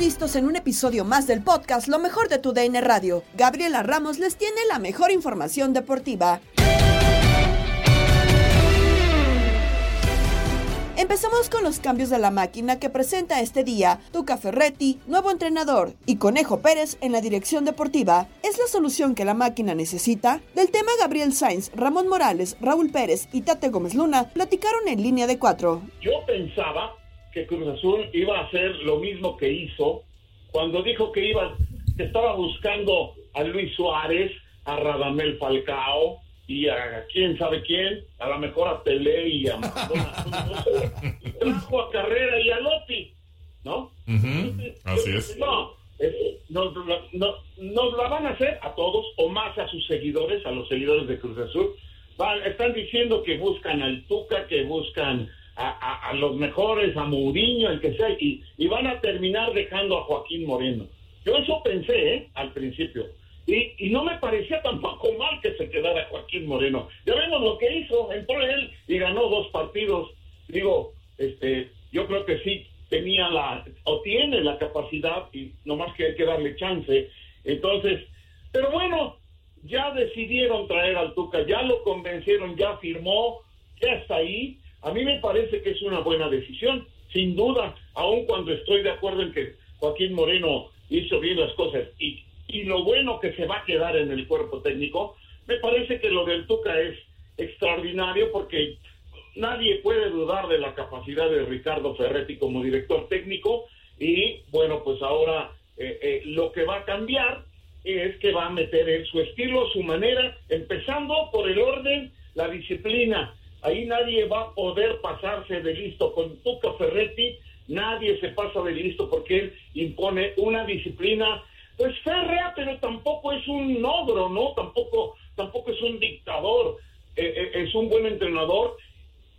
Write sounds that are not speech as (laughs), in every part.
Listos en un episodio más del podcast Lo mejor de tu DN Radio. Gabriela Ramos les tiene la mejor información deportiva. Empezamos con los cambios de la máquina que presenta este día Tuca Ferretti, nuevo entrenador, y Conejo Pérez en la dirección deportiva. ¿Es la solución que la máquina necesita? Del tema Gabriel Sainz, Ramón Morales, Raúl Pérez y Tate Gómez Luna platicaron en línea de cuatro. Yo pensaba que Cruz Azul iba a hacer lo mismo que hizo cuando dijo que iba, que estaba buscando a Luis Suárez, a Radamel Falcao y a quién sabe quién, a lo mejor a Pelé y a Maradona, y trajo a Carrera y a Lotti, ¿no? Así es. No, nos, la- no- nos la van a hacer a todos o más a sus seguidores, a los seguidores de Cruz Azul. Van- están diciendo que buscan al Tuca, que buscan a, los mejores, a Mourinho, el que sea, y, y van a terminar dejando a Joaquín Moreno. Yo eso pensé ¿eh? al principio. Y, y no me parecía tampoco mal que se quedara Joaquín Moreno. Ya vemos lo que hizo, entró él y ganó dos partidos. Digo, este, yo creo que sí tenía la, o tiene la capacidad, y nomás que hay que darle chance. Entonces, pero bueno, ya decidieron traer al Tuca, ya lo convencieron, ya firmó, ya está ahí. A mí me parece que es una buena decisión, sin duda, aun cuando estoy de acuerdo en que Joaquín Moreno hizo bien las cosas y, y lo bueno que se va a quedar en el cuerpo técnico, me parece que lo del Tuca es extraordinario porque nadie puede dudar de la capacidad de Ricardo Ferretti como director técnico y bueno, pues ahora eh, eh, lo que va a cambiar es que va a meter en su estilo, su manera, empezando por el orden, la disciplina. Ahí nadie va a poder pasarse de listo. Con Tuca Ferretti, nadie se pasa de listo porque él impone una disciplina, pues férrea, pero tampoco es un ogro, ¿no? Tampoco, tampoco es un dictador, Eh, eh, es un buen entrenador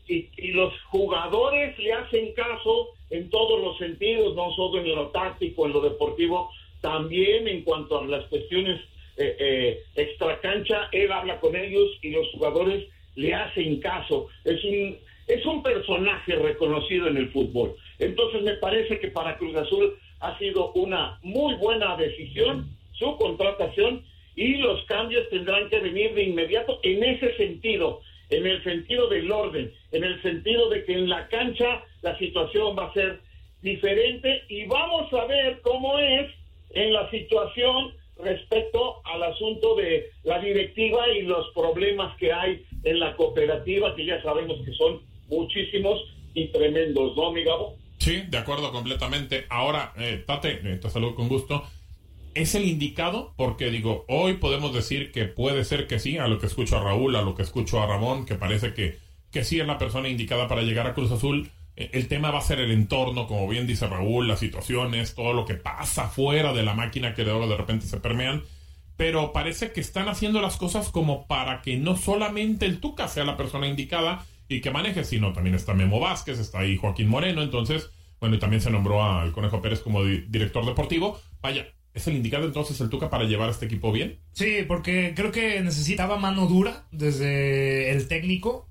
y, y los jugadores le hacen caso en todos los sentidos, no solo en lo táctico, en lo deportivo, también en cuanto a las cuestiones eh, eh, extracancha, él habla con ellos y los jugadores le hacen caso. Es un, es un personaje reconocido en el fútbol. Entonces me parece que para Cruz Azul ha sido una muy buena decisión su contratación y los cambios tendrán que venir de inmediato en ese sentido, en el sentido del orden, en el sentido de que en la cancha la situación va a ser diferente y vamos a ver cómo es en la situación respecto al asunto de la directiva y los problemas que hay en la cooperativa, que ya sabemos que son muchísimos y tremendos, ¿no, mi Gabo? Sí, de acuerdo completamente. Ahora, eh, Tate, eh, te saludo con gusto. ¿Es el indicado? Porque digo, hoy podemos decir que puede ser que sí, a lo que escucho a Raúl, a lo que escucho a Ramón, que parece que, que sí es la persona indicada para llegar a Cruz Azul. Eh, el tema va a ser el entorno, como bien dice Raúl, las situaciones, todo lo que pasa fuera de la máquina que de repente se permean. Pero parece que están haciendo las cosas como para que no solamente el Tuca sea la persona indicada y que maneje, sino también está Memo Vázquez, está ahí Joaquín Moreno. Entonces, bueno, y también se nombró al Conejo Pérez como director deportivo. Vaya, ¿Es el indicado entonces el Tuca para llevar a este equipo bien? Sí, porque creo que necesitaba mano dura desde el técnico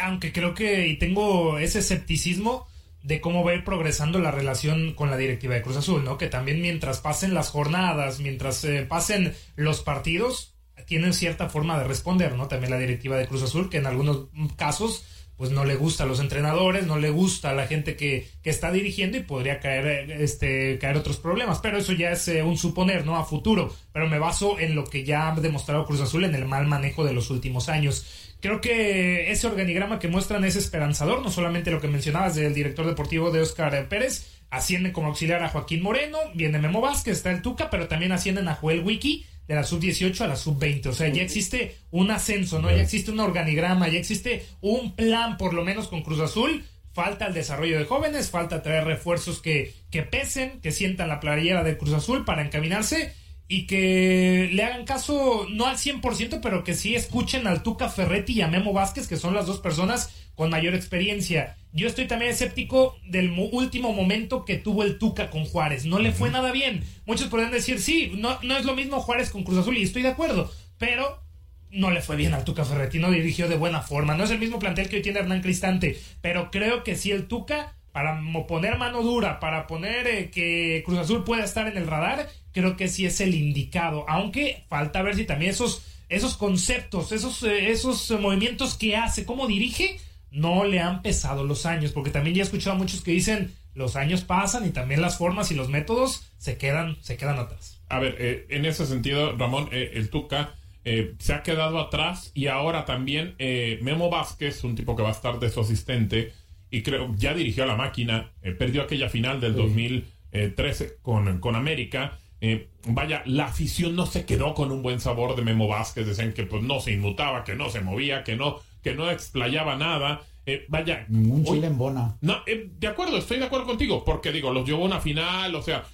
aunque creo que y tengo ese escepticismo de cómo va a ir progresando la relación con la directiva de Cruz Azul, ¿no? Que también mientras pasen las jornadas, mientras eh, pasen los partidos, tienen cierta forma de responder, ¿no? También la directiva de Cruz Azul, que en algunos casos pues no le gusta a los entrenadores, no le gusta a la gente que, que está dirigiendo y podría caer, este, caer otros problemas. Pero eso ya es eh, un suponer, ¿no? A futuro. Pero me baso en lo que ya ha demostrado Cruz Azul en el mal manejo de los últimos años creo que ese organigrama que muestran es esperanzador, no solamente lo que mencionabas del director deportivo de Oscar Pérez, asciende como auxiliar a Joaquín Moreno, viene Memo Vázquez, está el Tuca, pero también ascienden a Joel Wiki de la sub-18 a la sub-20. O sea, ya existe un ascenso, ¿no? Ya existe un organigrama, ya existe un plan, por lo menos con Cruz Azul. Falta el desarrollo de jóvenes, falta traer refuerzos que, que pesen, que sientan la playera de Cruz Azul para encaminarse y que le hagan caso, no al 100%, pero que sí escuchen al Tuca Ferretti y a Memo Vázquez, que son las dos personas con mayor experiencia. Yo estoy también escéptico del último momento que tuvo el Tuca con Juárez. No le fue nada bien. Muchos podrían decir, sí, no, no es lo mismo Juárez con Cruz Azul, y estoy de acuerdo, pero no le fue bien al Tuca Ferretti, no dirigió de buena forma. No es el mismo plantel que hoy tiene Hernán Cristante, pero creo que sí el Tuca para poner mano dura, para poner eh, que Cruz Azul pueda estar en el radar, creo que sí es el indicado. Aunque falta ver si también esos, esos conceptos, esos, eh, esos movimientos que hace, cómo dirige, no le han pesado los años. Porque también ya he escuchado a muchos que dicen los años pasan y también las formas y los métodos se quedan, se quedan atrás. A ver, eh, en ese sentido, Ramón, el Tuca. se ha quedado atrás y ahora también Memo Vázquez, un tipo que va a estar de su asistente, y creo ya dirigió a la máquina, eh, perdió aquella final del 2013 con, con América. Eh, vaya, la afición no se quedó con un buen sabor de Memo Vázquez, decían que pues no se inmutaba, que no se movía, que no, que no explayaba nada. Eh, vaya. Un chile en bona. No, de acuerdo, estoy de acuerdo contigo, porque digo, los llevó a una final, o sea,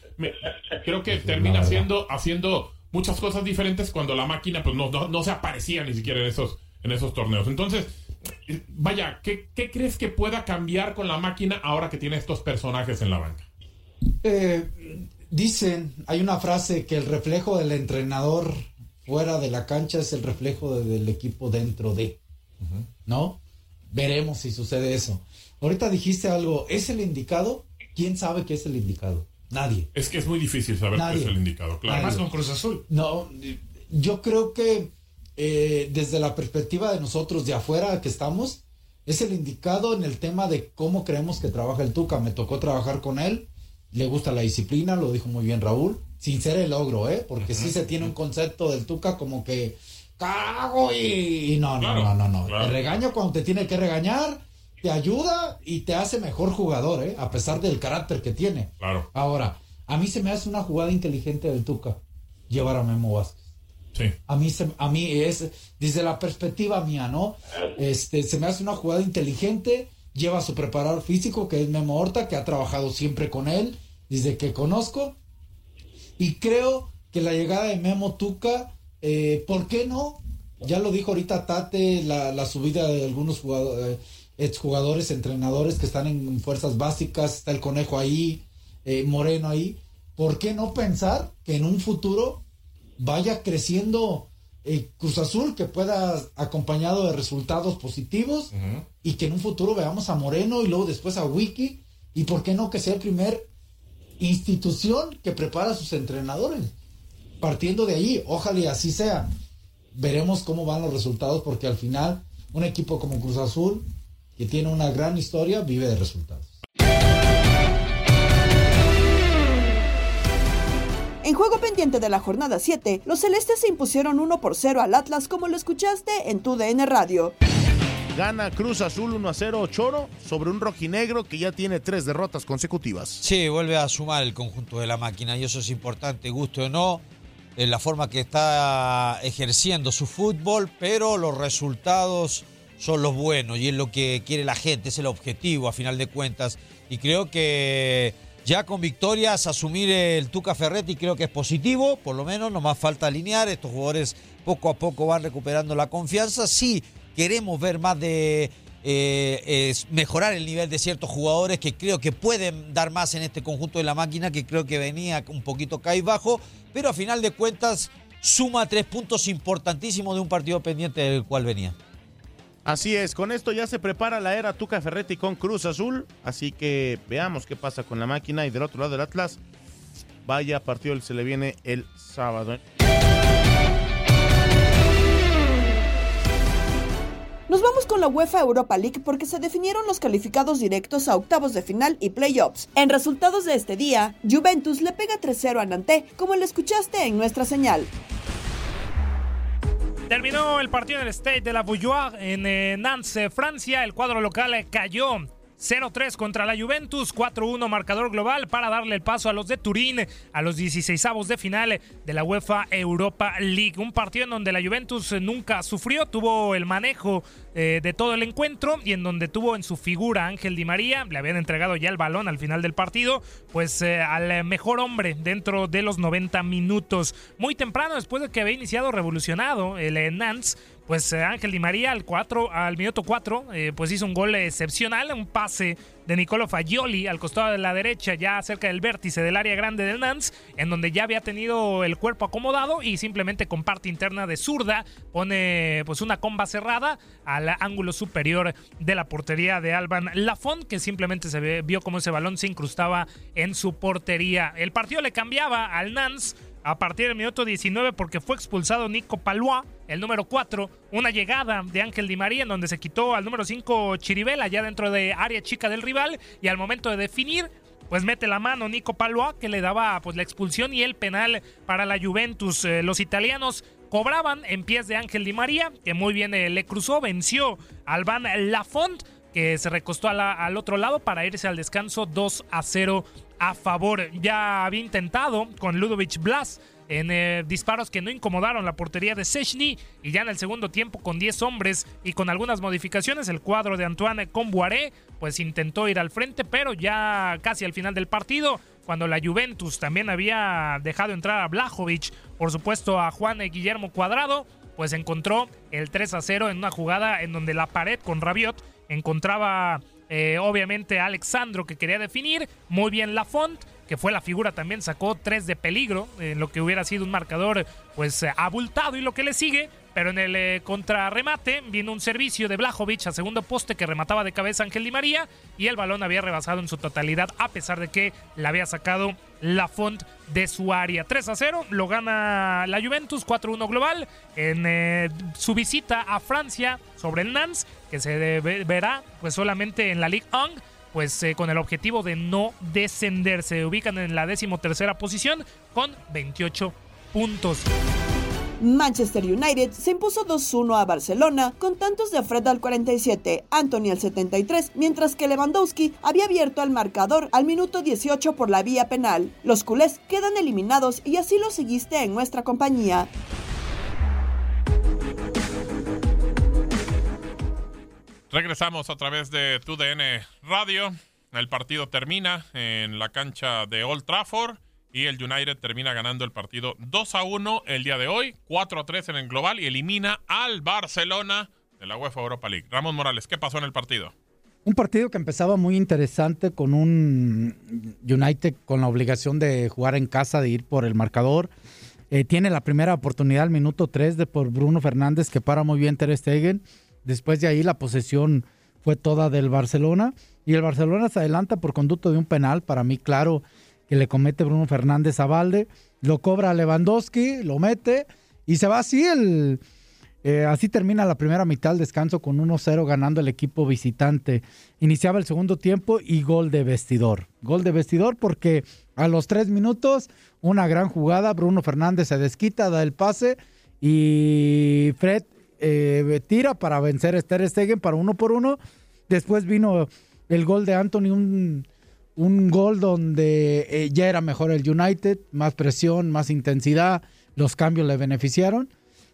creo que termina haciendo, haciendo muchas cosas diferentes cuando la máquina pues no, no, no se aparecía ni siquiera en esos, en esos torneos. Entonces, vaya, ¿qué, crees que pueda cambiar con la máquina ahora que tiene estos personajes en la banca? Eh, dicen, hay una frase que el reflejo del entrenador fuera de la cancha es el reflejo del equipo dentro de, ¿no? Veremos si sucede eso. Ahorita dijiste algo, ¿es el indicado? ¿Quién sabe que es el indicado? Nadie. Es que es muy difícil saber qué es el indicado, claro. Además con Cruz Azul. No, yo creo que eh, desde la perspectiva de nosotros de afuera que estamos, es el indicado en el tema de cómo creemos que trabaja el Tuca. Me tocó trabajar con él, le gusta la disciplina, lo dijo muy bien Raúl, sin ser el logro, ¿eh? Porque sí se tiene un concepto del Tuca como que cago y, no, no, no, no, no. Te regaña cuando te tiene que regañar, te ayuda y te hace mejor jugador, ¿eh? A pesar del carácter que tiene. Claro. Ahora, a mí se me hace una jugada inteligente del Tuca llevar a Memo Vázquez. A mí, a mí es, desde la perspectiva mía, ¿no? Este, se me hace una jugada inteligente, lleva su preparador físico, que es Memo Horta, que ha trabajado siempre con él, desde que conozco. Y creo que la llegada de Memo Tuca, eh, ¿por qué no? Ya lo dijo ahorita Tate, la, subida de algunos jugadores, eh, exjugadores, entrenadores que están en fuerzas básicas, está el conejo ahí, eh, Moreno ahí. ¿Por qué no pensar que en un futuro vaya creciendo el Cruz Azul, que pueda acompañado de resultados positivos y que en un futuro veamos a Moreno y luego después a Wiki y por qué no que sea el primer institución que prepara a sus entrenadores. Partiendo de ahí, ojalá y así sea. Veremos cómo van los resultados porque al final un equipo como Cruz Azul, que tiene una gran historia, vive de resultados. En juego pendiente de la jornada 7, los celestes se impusieron 1 por 0 al Atlas como lo escuchaste en tu DN Radio. Gana Cruz Azul 1 a 0 Choro sobre un rojinegro que ya tiene tres derrotas consecutivas. Sí, vuelve a sumar el conjunto de la máquina y eso es importante, guste o no, en la forma que está ejerciendo su fútbol, pero los resultados son los buenos y es lo que quiere la gente, es el objetivo a final de cuentas. Y creo que ya con victorias asumir el Tuca Ferretti creo que es positivo, por lo menos no más falta alinear, estos jugadores poco a poco van recuperando la confianza, sí queremos ver más de eh, mejorar el nivel de ciertos jugadores que creo que pueden dar más en este conjunto de la máquina que creo que venía un poquito caí bajo, pero a final de cuentas suma tres puntos importantísimos de un partido pendiente del cual venía. Así es, con esto ya se prepara la era Tuca Ferretti con Cruz Azul, así que veamos qué pasa con la máquina y del otro lado del Atlas, vaya partido se le viene el sábado. Nos vamos con la UEFA Europa League porque se definieron los calificados directos a octavos de final y playoffs. En resultados de este día, Juventus le pega 3-0 a Nantes, como lo escuchaste en nuestra señal. Terminó el partido en el State de la Bouilloire en eh, Nantes, Francia. El cuadro local cayó 0-3 contra la Juventus, 4-1 marcador global para darle el paso a los de Turín a los 16avos de final de la UEFA Europa League. Un partido en donde la Juventus nunca sufrió, tuvo el manejo eh, de todo el encuentro y en donde tuvo en su figura Ángel Di María, le habían entregado ya el balón al final del partido, pues eh, al mejor hombre dentro de los 90 minutos. Muy temprano, después de que había iniciado revolucionado el pues eh, Ángel Di María al 4, al minuto 4, eh, pues hizo un gol excepcional, un pase de Nicolo Fagioli al costado de la derecha, ya cerca del vértice del área grande del Nantes, en donde ya había tenido el cuerpo acomodado y simplemente con parte interna de zurda pone pues una comba cerrada ángulo superior de la portería de Alban Lafont, que simplemente se vio como ese balón se incrustaba en su portería. El partido le cambiaba al Nantes a partir del minuto 19 porque fue expulsado Nico Palois, el número 4, una llegada de Ángel Di María en donde se quitó al número 5 Chiribela ya dentro de área chica del rival y al momento de definir pues mete la mano Nico Palois que le daba pues la expulsión y el penal para la Juventus. Eh, los italianos cobraban en pies de Ángel Di María que muy bien eh, le cruzó, venció al Van Lafont que se recostó al otro lado para irse al descanso 2 a 0 a favor. Ya había intentado con Ludovic Blas en eh, disparos que no incomodaron la portería de Sechny y ya en el segundo tiempo con 10 hombres y con algunas modificaciones el cuadro de Antoine Comboiré pues intentó ir al frente pero ya casi al final del partido cuando la Juventus también había dejado entrar a Blajovic por supuesto a Juan Guillermo Cuadrado pues encontró el 3 a 0 en una jugada en donde la pared con Rabiot encontraba eh, obviamente Alexandro que quería definir, muy bien Lafont, que fue la figura también sacó tres de peligro, en lo que hubiera sido un marcador pues eh, abultado. Y lo que le sigue, pero en el eh, contrarremate vino un servicio de Blajovic a segundo poste que remataba de cabeza Ángel Di María y el balón había rebasado en su totalidad a pesar de que la había sacado la font de su área. 3 a 0 lo gana la Juventus 4-1 global en su visita a Francia sobre el Nantes que se verá pues solamente en la Ligue 1 pues eh, con el objetivo de no descender. Se ubican en la decimotercera posición con 28 puntos. Manchester United se impuso 2-1 a Barcelona con tantos de Fred al 47, Anthony al 73, mientras que Lewandowski había abierto el marcador al minuto 18 por la vía penal. Los culés quedan eliminados y así lo seguiste en nuestra compañía. Regresamos a través de TUDN Radio. El partido termina en la cancha de Old Trafford y el United termina ganando el partido 2 a 1 el día de hoy, 4 a 3 en el global y elimina al Barcelona de la UEFA Europa League. Ramón Morales, ¿qué pasó en el partido? Un partido que empezaba muy interesante con un United con la obligación de jugar en casa, de ir por el marcador. Eh, tiene la primera oportunidad al minuto 3 de por Bruno Fernández que para muy bien Ter Stegen Después de ahí la posesión fue toda del Barcelona y el Barcelona se adelanta por conducto de un penal, para mí claro, que le comete Bruno Fernández a Valde, lo cobra Lewandowski, lo mete y se va así el, Eh, así termina la primera mitad descanso con 1-0 ganando el equipo visitante. Iniciaba el segundo tiempo y gol de vestidor. Gol de vestidor porque a los tres minutos una gran jugada, Bruno Fernández se desquita, da el pase y Fred eh, tira para vencer a Ter Stegen para uno por uno. Después vino el gol de Anthony, un, un gol donde eh, ya era mejor el United, más presión, más intensidad, los cambios le beneficiaron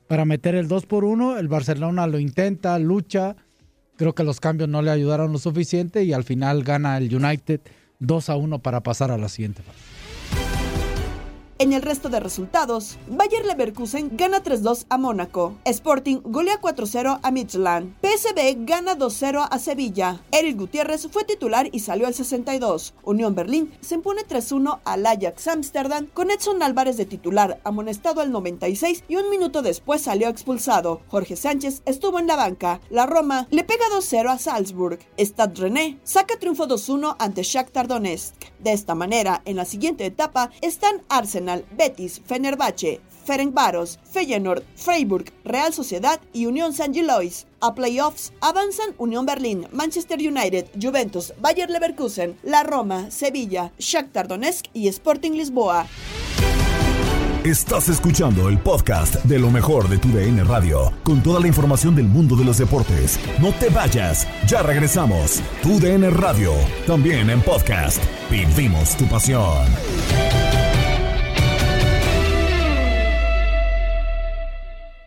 para meter el 2 por 1. El Barcelona lo intenta, lucha. Creo que los cambios no le ayudaron lo suficiente y al final gana el United 2 a 1 para pasar a la siguiente fase. En el resto de resultados, Bayer Leverkusen gana 3-2 a Mónaco, Sporting golea 4-0 a Midland, PSV gana 2-0 a Sevilla, Eric Gutiérrez fue titular y salió al 62, Unión Berlín se impone 3-1 al Ajax Amsterdam con Edson Álvarez de titular, amonestado al 96 y un minuto después salió expulsado. Jorge Sánchez estuvo en la banca, la Roma le pega 2-0 a Salzburg, Stade René saca triunfo 2-1 ante Shakhtar Donetsk. De esta manera, en la siguiente etapa están Betis, Fenerbahce, Ferencváros, Feyenoord, Freiburg, Real Sociedad y Unión San Gilois. A playoffs avanzan Unión Berlín, Manchester United, Juventus, Bayer Leverkusen, La Roma, Sevilla, Shakhtar Donetsk y Sporting Lisboa. Estás escuchando el podcast de lo mejor de tu DN Radio, con toda la información del mundo de los deportes. No te vayas, ya regresamos. Tu DN Radio, también en podcast. Vivimos tu pasión.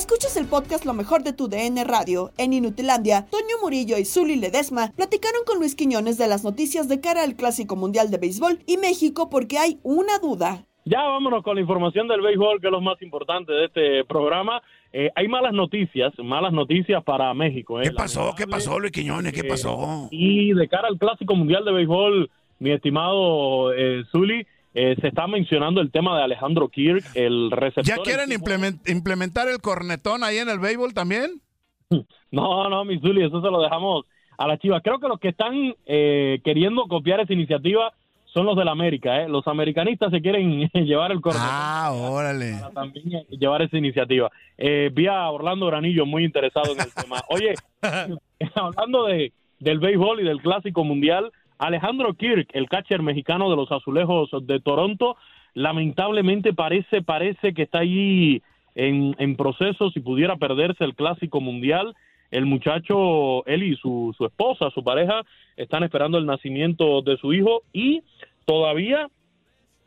Escuchas el podcast Lo mejor de tu DN Radio. En Inutilandia, Toño Murillo y Zuli Ledesma platicaron con Luis Quiñones de las noticias de cara al Clásico Mundial de Béisbol y México porque hay una duda. Ya vámonos con la información del béisbol, que es lo más importante de este programa. Eh, hay malas noticias, malas noticias para México. ¿eh? ¿Qué pasó? ¿Qué pasó, Luis Quiñones? ¿Qué pasó? y de cara al Clásico Mundial de Béisbol, mi estimado eh, Zuli, eh, se está mencionando el tema de Alejandro Kirk, el receptor. ¿Ya quieren implementar el cornetón ahí en el béisbol también? (laughs) No, no, mi Zuli, eso se lo dejamos a la Chivas. Creo que los que están eh, queriendo copiar esa iniciativa son los del América, ¿eh? Los americanistas se quieren (laughs) llevar el cornetón. Ah, órale. Para también llevar esa iniciativa. Eh, vi a Orlando Granillo muy interesado en el tema. Oye, (laughs) hablando de, del béisbol y del Clásico Mundial, Alejandro Kirk, el catcher mexicano de los Azulejos de Toronto, lamentablemente parece, parece que está ahí en, en proceso, si pudiera perderse el Clásico Mundial. El muchacho, él y su, su esposa, su pareja, están esperando el nacimiento de su hijo y todavía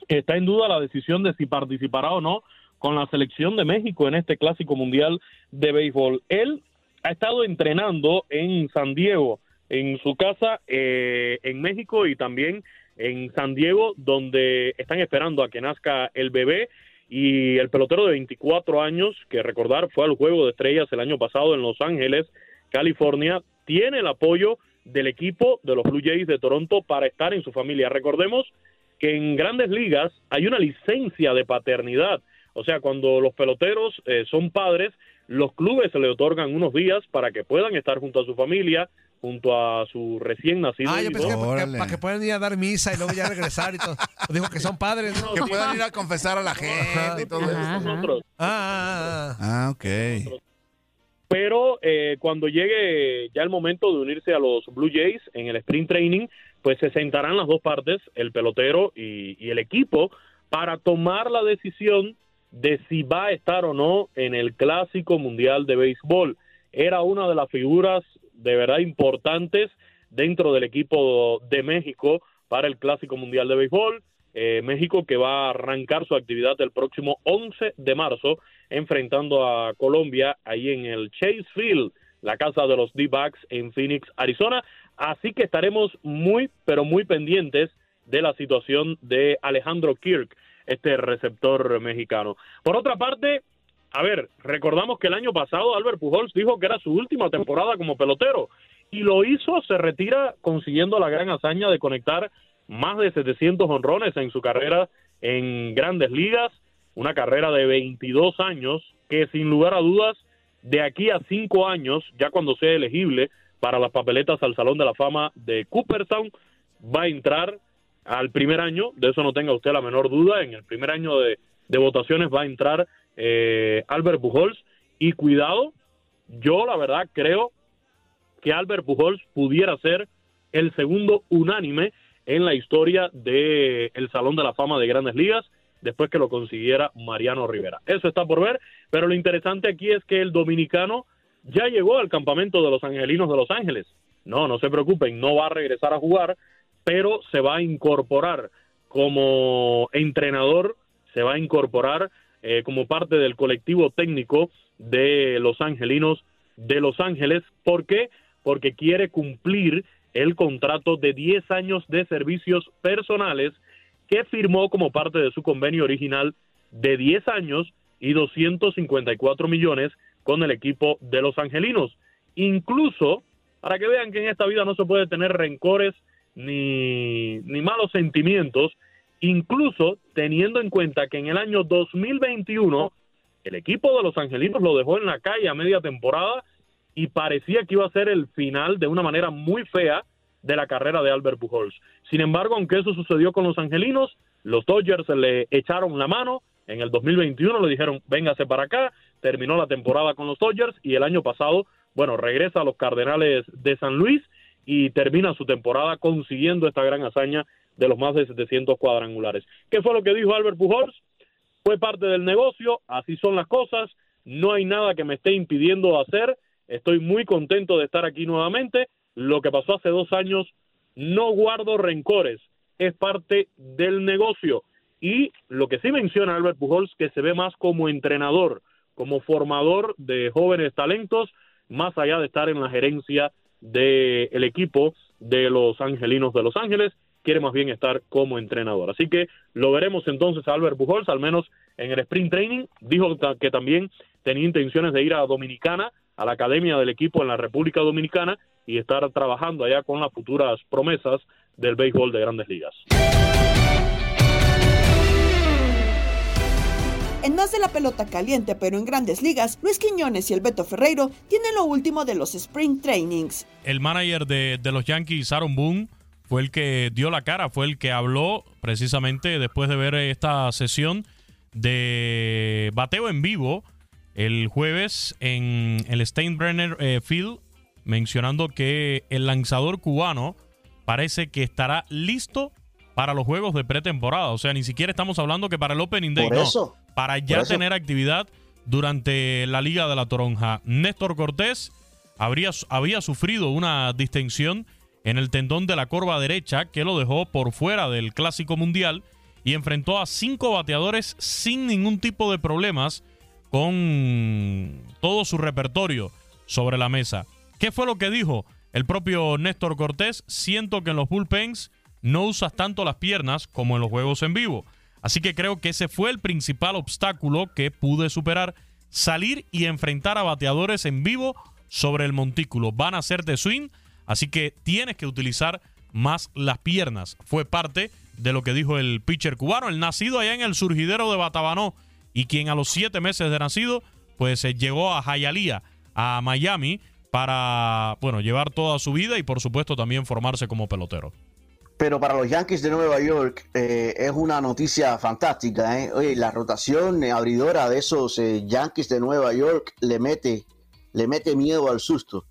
está en duda la decisión de si participará o no con la selección de México en este Clásico Mundial de Béisbol. Él ha estado entrenando en San Diego en su casa eh, en México y también en San Diego, donde están esperando a que nazca el bebé. Y el pelotero de 24 años, que recordar fue al Juego de Estrellas el año pasado en Los Ángeles, California, tiene el apoyo del equipo de los Blue Jays de Toronto para estar en su familia. Recordemos que en grandes ligas hay una licencia de paternidad. O sea, cuando los peloteros eh, son padres, los clubes se le otorgan unos días para que puedan estar junto a su familia, junto a su recién nacido. Ah, yo pensé que para, que puedan ir a dar misa y luego ya regresar y todo. Dijo que son padres. ¿no? Que puedan ir a confesar a la gente y todo eso. Nosotros. Ah, ah, ah. ok. Pero eh, cuando llegue ya el momento de unirse a los Blue Jays en el sprint training, pues se sentarán las dos partes, el pelotero y, y el equipo, para tomar la decisión de si va a estar o no en el Clásico Mundial de Béisbol. Era una de las figuras de verdad importantes dentro del equipo de México para el Clásico Mundial de Béisbol. Eh, México que va a arrancar su actividad el próximo 11 de marzo enfrentando a Colombia ahí en el Chase Field, la casa de los D-Backs en Phoenix, Arizona. Así que estaremos muy, pero muy pendientes de la situación de Alejandro Kirk, este receptor mexicano. Por otra parte, a ver, recordamos que el año pasado Albert Pujols dijo que era su última temporada como pelotero y lo hizo, se retira consiguiendo la gran hazaña de conectar más de 700 honrones en su carrera en grandes ligas, una carrera de 22 años que sin lugar a dudas de aquí a cinco años, ya cuando sea elegible para las papeletas al Salón de la Fama de Cooperstown, va a entrar al primer año, de eso no tenga usted la menor duda, en el primer año de, votaciones va a entrar eh, Albert Pujols y cuidado, yo la verdad creo que Albert Pujols pudiera ser el segundo unánime en la historia del el Salón de la Fama de Grandes Ligas después que lo consiguiera Mariano Rivera. Eso está por ver, pero lo interesante aquí es que el dominicano ya llegó al campamento de los Angelinos de Los Ángeles. No, no se preocupen, no va a regresar a jugar, pero se va a incorporar como entrenador, se va a incorporar eh, como parte del colectivo técnico de los Angelinos de Los Ángeles. ¿Por qué? Porque quiere cumplir el contrato de 10 años de servicios personales que firmó como parte de su convenio original de 10 años y 254 millones con el equipo de los Angelinos. Incluso, para que vean que en esta vida no se puede tener rencores ni, ni malos sentimientos, incluso teniendo en cuenta que en el año 2021 el equipo de los Angelinos lo dejó en la calle a media temporada y parecía que iba a ser el final de una manera muy fea de la carrera de Albert Pujols. Sin embargo, aunque eso sucedió con los angelinos, los Dodgers le echaron la mano. En el 2021 le dijeron, véngase para acá. Terminó la temporada con los Dodgers y el año pasado, bueno, regresa a los Cardenales de San Luis y termina su temporada consiguiendo esta gran hazaña de los más de 700 cuadrangulares. ¿Qué fue lo que dijo Albert Pujols? Fue parte del negocio, así son las cosas, no hay nada que me esté impidiendo hacer, estoy muy contento de estar aquí nuevamente, lo que pasó hace dos años, no guardo rencores, es parte del negocio. Y lo que sí menciona Albert Pujols, que se ve más como entrenador, como formador de jóvenes talentos, más allá de estar en la gerencia del equipo de los Angelinos de Los Ángeles, quiere más bien estar como entrenador. Así que lo veremos entonces a Albert Pujols, al menos en el sprint training. Dijo que también tenía intenciones de ir a Dominicana, a la academia del equipo en la República Dominicana, y estar trabajando allá con las futuras promesas del béisbol de grandes ligas. En más de la pelota caliente, pero en grandes ligas, Luis Quiñones y el Beto Ferreiro tienen lo último de los Spring Trainings. El manager de, de los Yankees, Aaron Boone, fue el que dio la cara, fue el que habló precisamente después de ver esta sesión de bateo en vivo el jueves en el Steinbrenner eh, Field mencionando que el lanzador cubano parece que estará listo para los juegos de pretemporada. O sea, ni siquiera estamos hablando que para el Opening Day, no, para ya tener actividad durante la Liga de la Toronja. Néstor Cortés habría, había sufrido una distensión en el tendón de la corva derecha que lo dejó por fuera del Clásico Mundial y enfrentó a cinco bateadores sin ningún tipo de problemas con todo su repertorio sobre la mesa. ¿Qué fue lo que dijo el propio Néstor Cortés? Siento que en los bullpens no usas tanto las piernas como en los juegos en vivo. Así que creo que ese fue el principal obstáculo que pude superar. Salir y enfrentar a bateadores en vivo sobre el montículo. Van a ser de swing, así que tienes que utilizar más las piernas. Fue parte de lo que dijo el pitcher cubano, el nacido allá en el surgidero de Batabanó y quien a los siete meses de nacido, pues eh, llegó a Hialeah, a Miami, para, bueno, llevar toda su vida y por supuesto también formarse como pelotero. Pero para los Yankees de Nueva York eh, es una noticia fantástica. ¿eh? Oye, la rotación abridora de esos eh, Yankees de Nueva York le mete, le mete miedo al susto.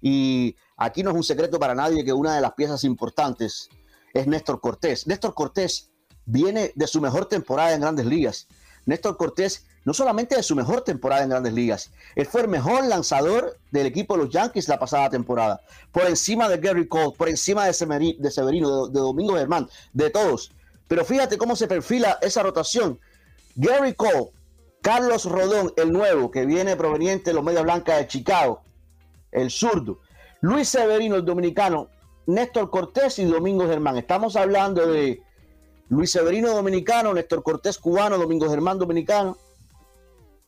Y aquí no es un secreto para nadie que una de las piezas importantes es Néstor Cortés. Néstor Cortés viene de su mejor temporada en grandes ligas. Néstor Cortés no solamente de su mejor temporada en grandes ligas, él fue el mejor lanzador del equipo de los Yankees la pasada temporada, por encima de Gary Cole, por encima de, Severino, de, Domingo Germán, de todos. Pero fíjate cómo se perfila esa rotación. Gary Cole, Carlos Rodón, el nuevo, que viene proveniente de los Medias Blancas de Chicago, el zurdo. Luis Severino, el dominicano, Néstor Cortés y Domingo Germán. Estamos hablando de Luis Severino dominicano, Néstor Cortés cubano, Domingo Germán dominicano,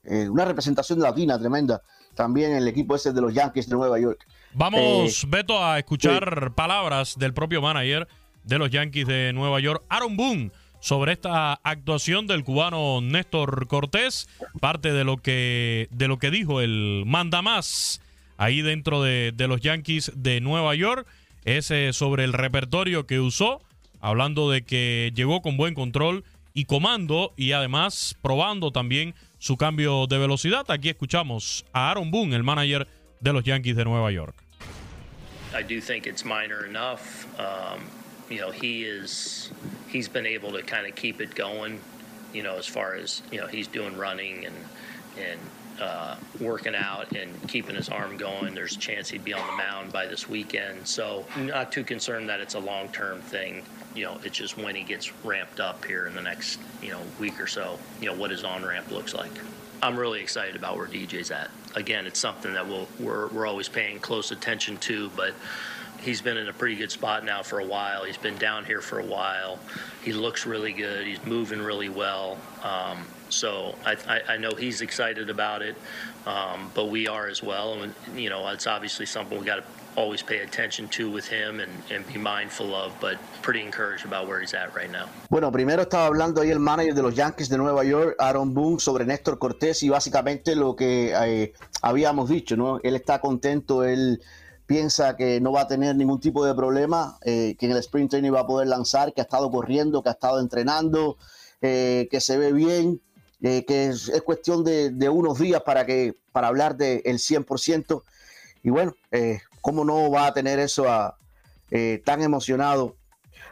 eh, una representación latina tremenda también en el equipo ese de los Yankees de Nueva York. Vamos, eh, Beto, a escuchar palabras del propio manager de los Yankees de Nueva York, Aaron Boone, sobre esta actuación del cubano Néstor Cortés, parte de lo que, de lo que dijo el manda más ahí dentro de, los Yankees de Nueva York, es sobre el repertorio que usó, hablando de que llegó con buen control y comando y además probando también su cambio de velocidad. Aquí escuchamos a Aaron Boone, el manager de los Yankees de Nueva York. I do think it's minor enough. Um, you know, he is he's been able to kind of keep it going. You know, as far as you know, he's doing running and and uh, working out and keeping his arm going. There's a chance he'd be on the mound by this weekend. So, not too concerned that it's a long term thing you know, it's just when he gets ramped up here in the next, you know, week or so, you know, what his on ramp looks like. I'm really excited about where DJ's at. Again, it's something that we'll, we're, we're always paying close attention to, but he's been in a pretty good spot now for a while. He's been down here for a while. He looks really good. He's moving really well. Um, so I, I, I, know he's excited about it, um, but we are as well. And, you know, it's obviously something we got to always pay attention to with him and, and, be mindful of, but pretty encouraged about where he's at right now. Bueno, primero estaba hablando ahí el manager de los Yankees de Nueva York, Aaron Boone, sobre Néstor Cortés y básicamente lo que eh, habíamos dicho, ¿no? Él está contento, él piensa que no va a tener ningún tipo de problema, eh, que en el sprint training va a poder lanzar, que ha estado corriendo, que ha estado entrenando, eh, que se ve bien, eh, que es, es cuestión de, unos días para, que, para hablar del de 100%. Y bueno, eh, ¿Cómo no va a tener eso a, eh, tan emocionado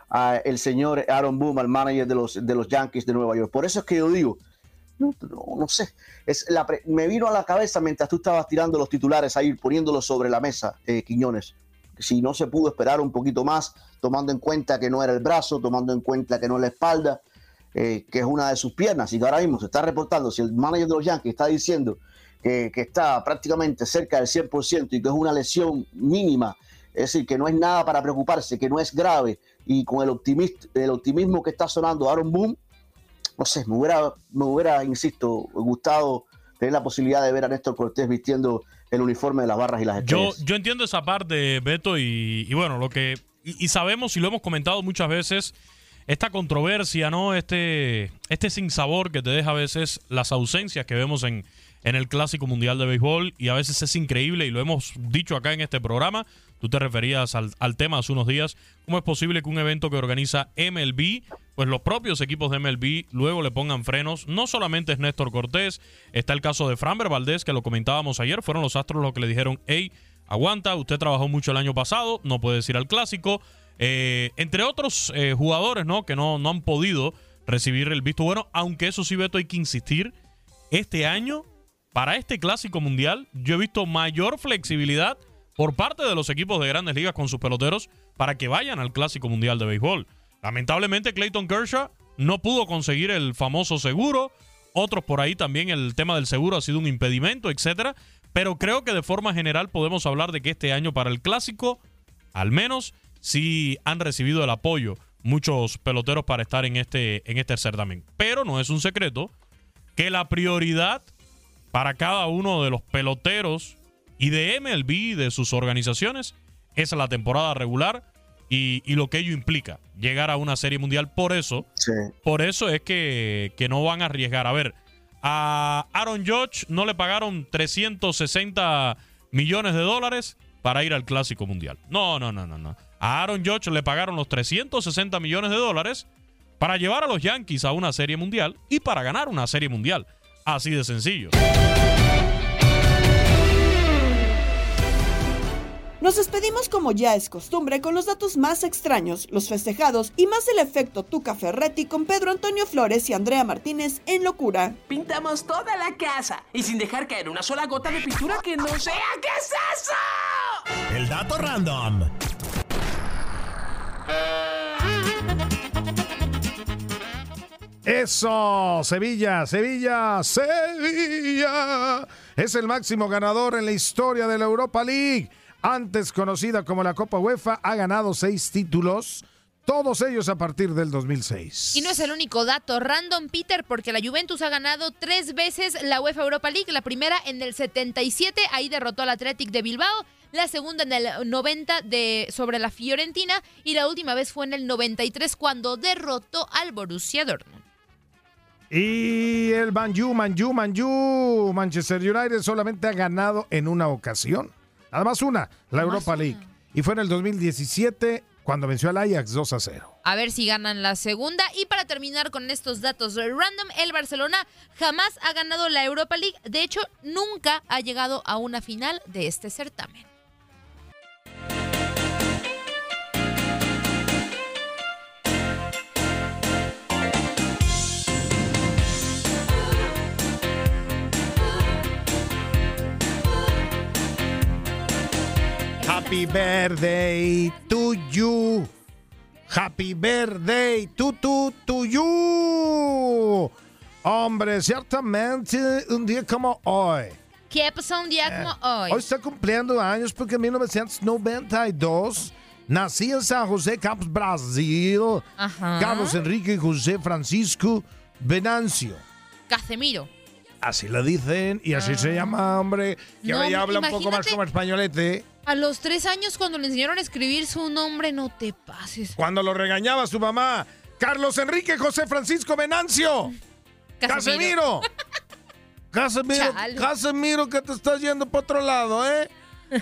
a el señor Aaron Boone, el manager de los, de los Yankees de Nueva York? Por eso es que yo digo, no, no, sé, es la me vino a la cabeza mientras tú estabas tirando los titulares ahí, poniéndolos sobre la mesa, eh, Quiñones. Si no se pudo esperar un poquito más, tomando en cuenta que no era el brazo, tomando en cuenta que no es la espalda, eh, que es una de sus piernas, y que ahora mismo se está reportando, si el manager de los Yankees está diciendo que, está prácticamente cerca del 100% y que es una lesión mínima, es decir, que no es nada para preocuparse, que no es grave, y con el, el optimismo que está sonando Aaron Boone, no sé, me hubiera, me hubiera, insisto, gustado tener la posibilidad de ver a Néstor Cortés vistiendo el uniforme de las barras y las estrellas. Yo, yo entiendo esa parte, Beto, y, bueno, lo que. Y, sabemos y lo hemos comentado muchas veces, esta controversia, ¿no? Este, este sinsabor que te deja a veces las ausencias que vemos en, en el Clásico Mundial de Béisbol y a veces es increíble y lo hemos dicho acá en este programa. Tú te referías al, tema hace unos días. ¿Cómo es posible que un evento que organiza MLB, pues los propios equipos de MLB luego le pongan frenos? No solamente es Néstor Cortés, está el caso de Framber Valdés, que lo comentábamos ayer. Fueron los astros los que le dijeron, hey, aguanta, usted trabajó mucho el año pasado, no puede ir al Clásico. Eh, entre otros eh, jugadores, ¿no? Que no, no han podido recibir el visto bueno, aunque eso sí, Beto, hay que insistir. Este año para este clásico mundial, yo he visto mayor flexibilidad por parte de los equipos de grandes ligas con sus peloteros para que vayan al clásico mundial de béisbol. Lamentablemente, Clayton Kershaw no pudo conseguir el famoso seguro. Otros por ahí también el tema del seguro ha sido un impedimento, etcétera. Pero creo que de forma general podemos hablar de que este año para el clásico, al menos, sí han recibido el apoyo muchos peloteros para estar en este, en este certamen. Pero no es un secreto que la prioridad para cada uno de los peloteros y de MLB, de sus organizaciones, es la temporada regular y, lo que ello implica, llegar a una serie mundial. Por eso, por eso es que, que, no van a arriesgar. A ver, a Aaron Judge no le pagaron 360 millones de dólares para ir al Clásico Mundial. No, no, no, no, no. A Aaron Judge le pagaron los 360 millones de dólares para llevar a los Yankees a una serie mundial y para ganar una serie mundial. Así de sencillo. Nos despedimos como ya es costumbre con los datos más extraños, los festejados y más el efecto Tuca Ferretti con Pedro Antonio Flores y Andrea Martínez en locura. Pintamos toda la casa y sin dejar caer una sola gota de pintura que no sea ¿qué es eso? El dato random. Eso, Sevilla, Sevilla, Sevilla. Es el máximo ganador en la historia de la Europa League. Antes conocida como la Copa UEFA, ha ganado seis títulos, Todos ellos a partir del 2006. Y no es el único dato random, Peter, porque la Juventus ha ganado tres veces la UEFA Europa League. La primera en el 77, ahí derrotó al Athletic de Bilbao. La segunda en el 90 de, sobre la Fiorentina. Y la última vez fue en el 93 cuando derrotó al Borussia Dortmund. Y el Manju, Manju, Manju. Manchester United solamente ha ganado en una ocasión. Nada más una, la Europa League. Y fue en el 2017 cuando venció al Ajax 2 a 0. A ver si ganan la segunda. Y para terminar con estos datos random, el Barcelona jamás ha ganado la Europa League. De hecho, nunca ha llegado a una final de este certamen. Happy birthday to you. Happy birthday to, to, to you. Hombre, ciertamente un día como hoy. ¿Qué pasó un día como hoy? Hoy está cumpliendo años porque en 1992 nací en San José, Campos, Brasil. Ajá. Carlos Enrique José Francisco Venancio. Casemiro. Así lo dicen y así se llama, hombre. Que No, ahora ya habla un poco más como españolete. A los tres años, cuando le enseñaron a escribir su nombre, no te pases. Cuando lo regañaba su mamá. Carlos Enrique José Francisco Venancio. Casemiro. Casemiro. Casemiro, que te estás yendo para otro lado, ¿eh?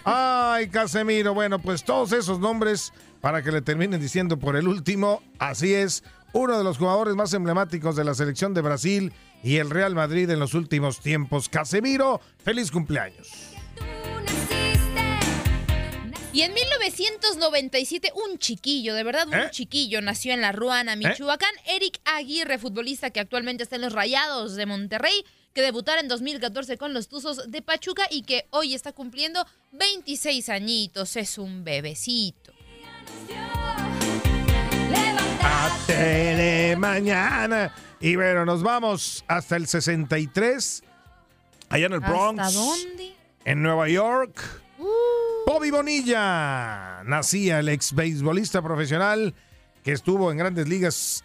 Ay, Casemiro. Bueno, pues todos esos nombres para que le terminen diciendo por el último. Así es, uno de los jugadores más emblemáticos de la selección de Brasil y el Real Madrid en los últimos tiempos. Casemiro, feliz cumpleaños. Y en 1997, un chiquillo, de verdad un ¿Eh? chiquillo, nació en La Ruana, Michoacán. Eric Aguirre, futbolista que actualmente está en los Rayados de Monterrey, que debutara en 2014 con los Tuzos de Pachuca y que hoy está cumpliendo 26 añitos. Es un bebecito. de mañana. Y bueno, nos vamos hasta el 63, allá en el Bronx. ¿Hasta dónde? En Nueva York. Bobby Bonilla. Nacía el ex beisbolista profesional que estuvo en grandes ligas.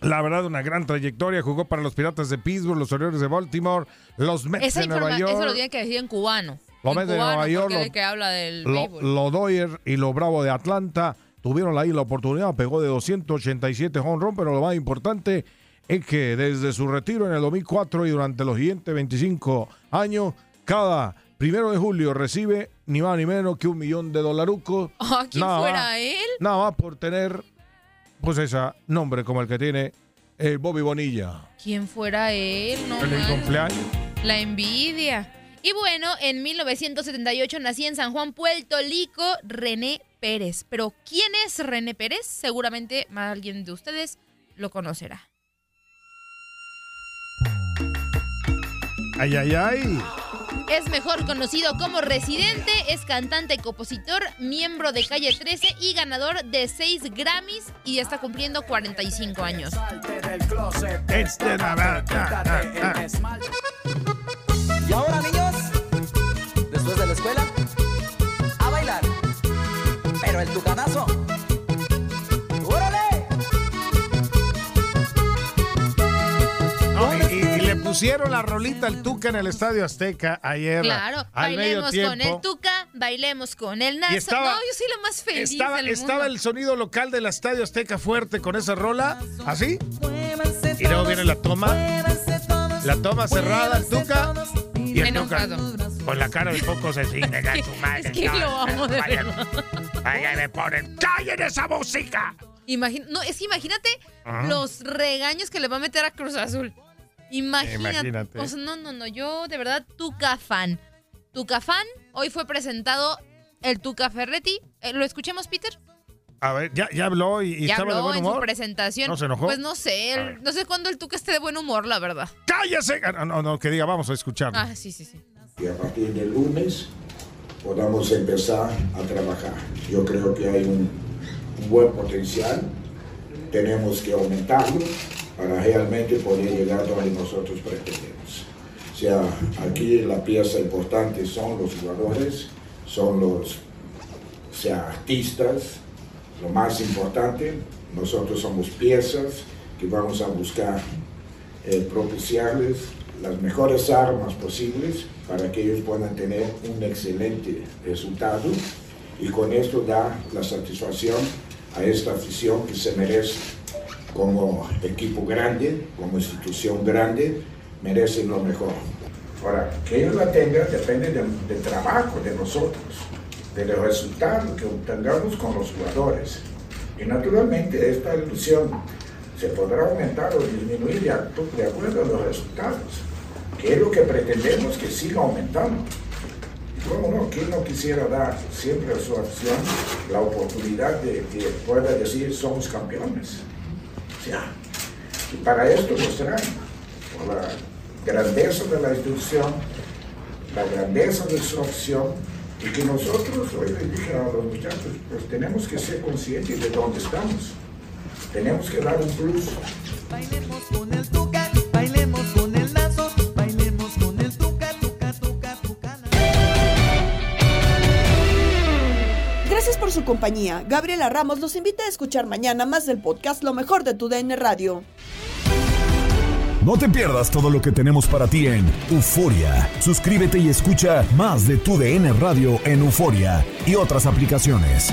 La verdad, una gran trayectoria. Jugó para los Piratas de Pittsburgh, los Orioles de Baltimore, los Mets Esa de Nueva York. eso lo tiene que decir en cubano. Los Mets de Nueva York, lo- que habla del Lo, béisbol. lo Doyer y los Bravo de Atlanta tuvieron ahí la oportunidad, pegó de 287 home run, pero lo más importante es que desde su retiro en el 2004 y durante los siguientes 25 años, cada primero de julio recibe ni más ni menos que un millón de dolarucos. Ah, ¿quién Nada fuera más- él? Nada más por tener, pues ese nombre como el que tiene el Bobby Bonilla. ¿Quién fuera él? No manches. cumpleaños. La envidia. Y bueno, en 1978 nací en San Juan, Puerto Rico, René Pérez. Pero ¿quién es René Pérez? Seguramente alguien de ustedes lo conocerá. Ay, ay, ay. Es mejor conocido como Residente, es cantante y compositor, miembro de Calle 13 y ganador de 6 Grammys y está cumpliendo 45 años. Pusieron la rolita al Tuca en el Estadio Azteca ayer. Claro, al medio bailemos tiempo. con el Tuca, bailemos con el Nazo. Estaba- no, yo soy lo más feliz Estaba, del estaba mundo. el sonido local del Estadio Azteca fuerte con esa rola, así. Y luego viene la toma, la toma cerrada, el Tuca. Y el Tuca con la cara de poco se sigue, "Venga, su madre, Es que no, lo amo de vayan, vayan, me ponen, ¡callen esa música! No, es que imagínate Ajá. los regaños que le va a meter a Cruz Azul. Imagínate. Imagínate. O sea, no, no, no. Yo, de verdad, Tuca fan. Tuca fan. Hoy fue presentado el Tuca Ferretti. Eh, ¿Lo escuchemos, Peter? A ver, ya, ya habló y, y ya estaba de habló buen en su humor. presentación. ¿No se enojó? Pues no sé. el- no sé cuándo el Tuca esté de buen humor, la verdad. ¡Cállese! Ah, No, no, no, que diga, vamos a escucharlo. Ah, sí, sí, sí. y a partir del lunes podamos empezar a trabajar. Yo creo que hay un, un buen potencial, tenemos que aumentarlo para realmente poder llegar donde nosotros pretendemos. O sea, aquí la pieza importante son los jugadores, son los o sea, artistas, Lo más importante, nosotros somos piezas que vamos a buscar eh, propiciarles las mejores armas posibles para que ellos puedan tener un excelente resultado y con esto dar la satisfacción a esta afición que se merece como equipo grande, como institución grande, merecen lo mejor. Ahora, que ellos la tengan depende del, trabajo de nosotros, del resultado que obtengamos con los jugadores. Y naturalmente esta ilusión se podrá aumentar o disminuir de, de acuerdo a los resultados, que es lo que pretendemos que siga aumentando. ¿Cómo no? ¿Quién no quisiera dar siempre a su acción la oportunidad de que pueda decir somos campeones? Ya. Y para esto nos traen por la grandeza de la institución, la grandeza de su acción, y que nosotros, hoy le dije a los muchachos, pues tenemos que ser conscientes de dónde estamos. Tenemos que dar un plus. Bailemos con el tuca, compañía. Gabriela Ramos los invita a escuchar mañana más del podcast Lo mejor de tu DN Radio. No te pierdas todo lo que tenemos para ti en Euforia. Suscríbete y escucha más de tu DN Radio en Euforia y otras aplicaciones.